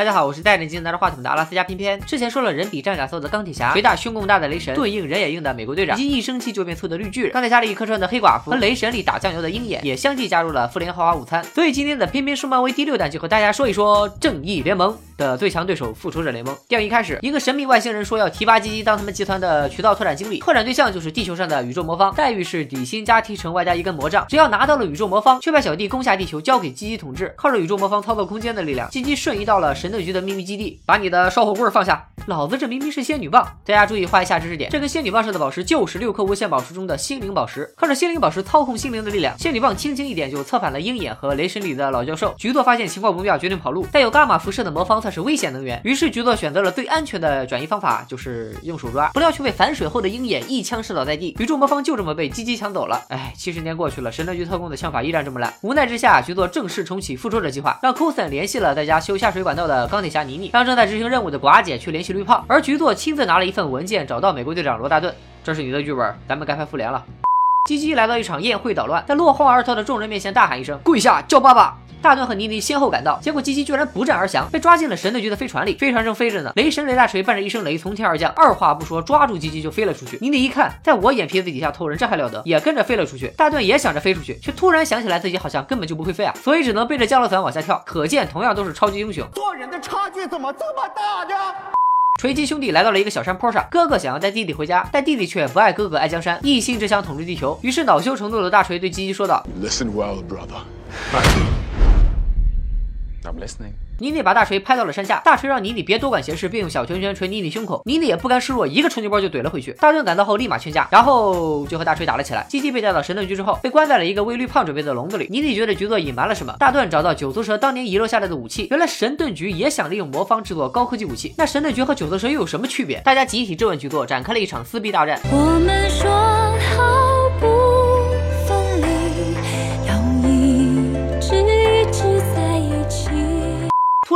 大家好，我是戴着镜拿着话筒的阿拉斯加偏偏。之前说了人比战甲瘦的钢铁侠，肥大胸更大的雷神，盾硬人也硬的美国队长，以及一生气就变粗的绿巨人。钢铁侠里客串的黑寡妇和雷神里打酱油的鹰眼也相继加入了复联豪华午餐。所以今天的偏偏说漫威第六弹就和大家说一说正义联盟。的最强对手复仇者联盟。电影一开始，一个神秘外星人说要提拔基基当他们集团的渠道拓展经理，拓展对象就是地球上的宇宙魔方，待遇是底薪加提成外加一根魔杖。只要拿到了宇宙魔方，却派小弟攻下地球，交给基基统治。靠着宇宙魔方操作空间的力量，基基瞬移到了神盾局的秘密基地。把你的烧火棍放下，老子这明明是仙女棒。大家注意画一下知识点，这根仙女棒上的宝石就是六颗无限宝石中的心灵宝石。靠着心灵宝石操控心灵的力量，仙女棒轻轻一点就策反了鹰眼和雷神里的老教授。局座发现情况不妙，决定跑路。带有伽马辐射的魔方是危险能源。于是局座选择了最安全的转移方法，就是用手抓，不料却被反水后的鹰眼一枪射倒在地，宇宙魔方就这么被鸡鸡抢走了。哎，七十年过去了，神盾局特工的枪法依然这么烂。无奈之下，局座正式重启复仇者计划，让 Coulson 联系了在家修下水管道的钢铁侠妮妮，让正在执行任务的寡姐去联系绿胖，而局座亲自拿了一份文件找到美国队长罗大盾，这是你的剧本，咱们该拍复联了。鸡鸡来到一场宴会捣乱，在落荒而逃的众人面前大喊一声跪下叫爸爸。大盾和妮妮先后赶到，结果基基居然不战而降，被抓进了神盾局的飞船里。飞船正飞着呢，雷神雷大锤伴着一声雷从天而降，二话不说抓住基基就飞了出去。妮妮一看，在我眼皮子底下偷人，这还了得，也跟着飞了出去。大盾也想着飞出去，却突然想起来自己好像根本就不会飞啊，所以只能背着降落伞往下跳。可见同样都是超级英雄，做人的差距怎么这么大呢？锤击兄弟来到了一个小山坡上，哥哥想要带弟弟回家，但弟弟却不爱哥哥爱江山，一心只想统治地球。于是恼羞成怒的大锤对基基说道：“Listen well, brother.” I'm listening. 妮妮把大锤拍到了山下，大锤让妮妮别多管闲事，并用小拳拳捶妮妮胸口。妮妮也不甘示弱，一个冲击波就怼了回去。大盾赶到后立马劝架，然后就和大锤打了起来。基基被带到神盾局之后，被关在了一个为绿胖准备的笼子里。妮妮觉得局座隐瞒了什么。大盾找到九头蛇当年遗留下来的武器，原来神盾局也想利用魔方制作高科技武器。那神盾局和九头蛇又有什么区别？大家集体质问局座，展开了一场撕逼大战。我们说好。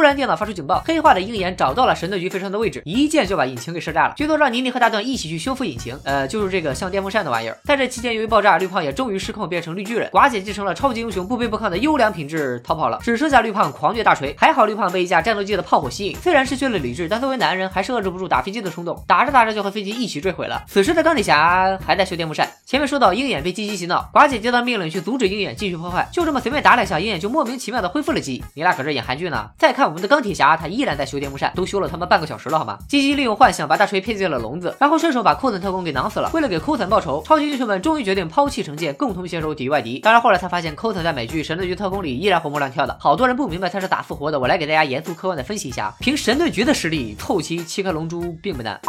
突然，电脑发出警报，黑化的鹰眼找到了神盾局飞船的位置，一箭就把引擎给射炸了。剧组让妮妮和大盾一起去修复引擎，呃，就是这个像电风扇的玩意儿。在这期间，由于爆炸，绿胖也终于失控，变成绿巨人。寡姐继承了超级英雄不卑不亢的优良品质，逃跑了，只剩下绿胖狂虐大锤。还好绿胖被一架战斗机的炮火吸引，虽然失去了理智，但作为男人还是遏制不住打飞机的冲动。打着打着就和飞机一起坠毁了。此时的钢铁侠还在修电风扇。前面说到鹰眼被鸡鸡洗脑，寡姐接到命令去阻止鹰眼继续破坏，就这么随便打两下，鹰眼就莫名其妙的恢复了记忆。你俩搁这演韩剧呢？再看。我们的钢铁侠，他依然在修电风扇，都修了他妈半个小时了，好吗？积极利用幻想把大锤骗进了笼子，然后顺手把库森特工给囊死了。为了给库森报仇，超级英雄们终于决定抛弃成见，共同携手抵御外敌。当然后来才发现，库森在美剧《神盾局特工》里依然活蹦乱跳的，好多人不明白他是咋复活的。我来给大家严肃客观的分析一下，凭神盾局的实力凑齐七颗龙珠并不难。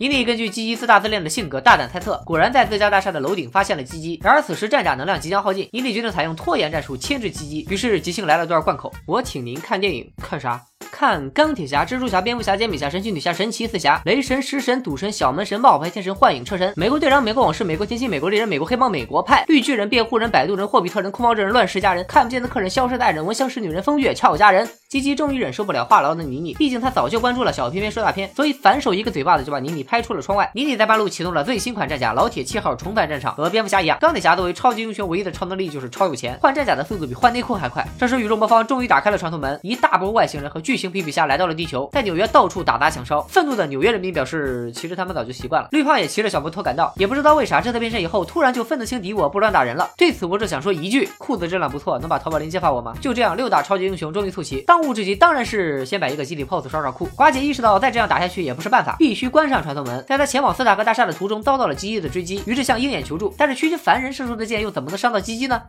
伊利根据基基自大自恋的性格大胆猜测，果然在自家大厦的楼顶发现了基基。然而此时战甲能量即将耗尽，伊利决定采用拖延战术牵制基基。于是即兴来了段贯口：我请您看电影，看啥？看钢铁侠、蜘蛛侠、蝙蝠侠、煎饼侠、神奇女侠、神奇四侠、雷神、食神、赌神、小门神、冒牌天神、幻影车神、美国队长、美国往事、美国甜心、美国猎人、美国黑帮、美国派、绿巨人、辩护人、摆渡人、霍比特人、空猫之人、乱世佳人、看不见的客人、消失的爱人、闻香识女人、风月俏佳人。基基终于忍受不了话痨的妮妮，毕竟他早就关注了小片片说大片，所以反手一个嘴巴子就把妮妮拍出了窗外。妮妮在半路启动了最新款战甲老铁七号重返战场，和蝙蝠侠一样，钢铁侠作为超级英雄唯一的超能力就是超有钱，换战甲的速度比换内裤还快。这时宇宙魔方终于打开了传送门，一大波外星人和巨型皮皮虾来到了地球，在纽约到处打砸抢烧。愤怒的纽约人民表示，其实他们早就习惯了。绿胖也骑着小摩托赶到，也不知道为啥这次变身以后突然就分得清敌我，不乱打人了。对此我只想说一句，裤子质量不错，能把淘宝链接发我吗？就这样，六大超级英雄终于凑齐，当务之急当然是。先摆一个集体 pose 烧烧裤。寡姐意识到再这样打下去也不是办法，必须关上传送门。在她前往斯塔克大厦的途中，遭到了基基的追击，于是向鹰眼求助。但是区区凡人射出的箭又怎么能伤到基基呢？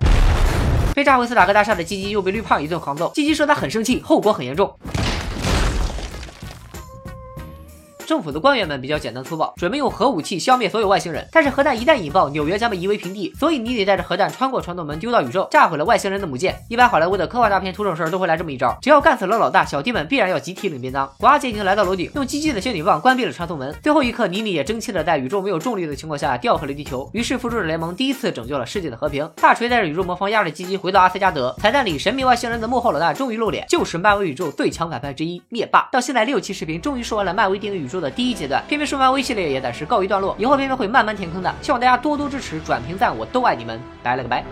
被炸回斯塔克大厦的基基又被绿胖一顿狂揍。基基说他很生气，后果很严重。政府的官员们比较简单粗暴，准备用核武器消灭所有外星人。但是核弹一旦引爆，纽约将被夷为平地，所以你得带着核弹穿过传送门丢到宇宙，炸毁了外星人的母舰。一般好莱坞的科幻大片出这种事儿都会来这么一招，只要干死了老大，小弟们必然要集体领便当。寡姐已经来到楼顶，用机器的仙女棒关闭了传送门。最后一刻，妮妮也争气的在宇宙没有重力的情况下掉回了地球。于是复仇者联盟第一次拯救了世界的和平。大锤带着宇宙魔方压着机器回到阿斯加德。彩蛋里，神秘外星人的幕后老大终于露脸，就是漫威宇宙最强反派之一灭霸。到现在六期视频终于说完了漫威电影宇宙的第一阶段，偏偏。说完微系列也暂时告一段落，以后偏偏会慢慢填坑的，希望大家多多支持，转评赞，我都爱你们，拜了个拜。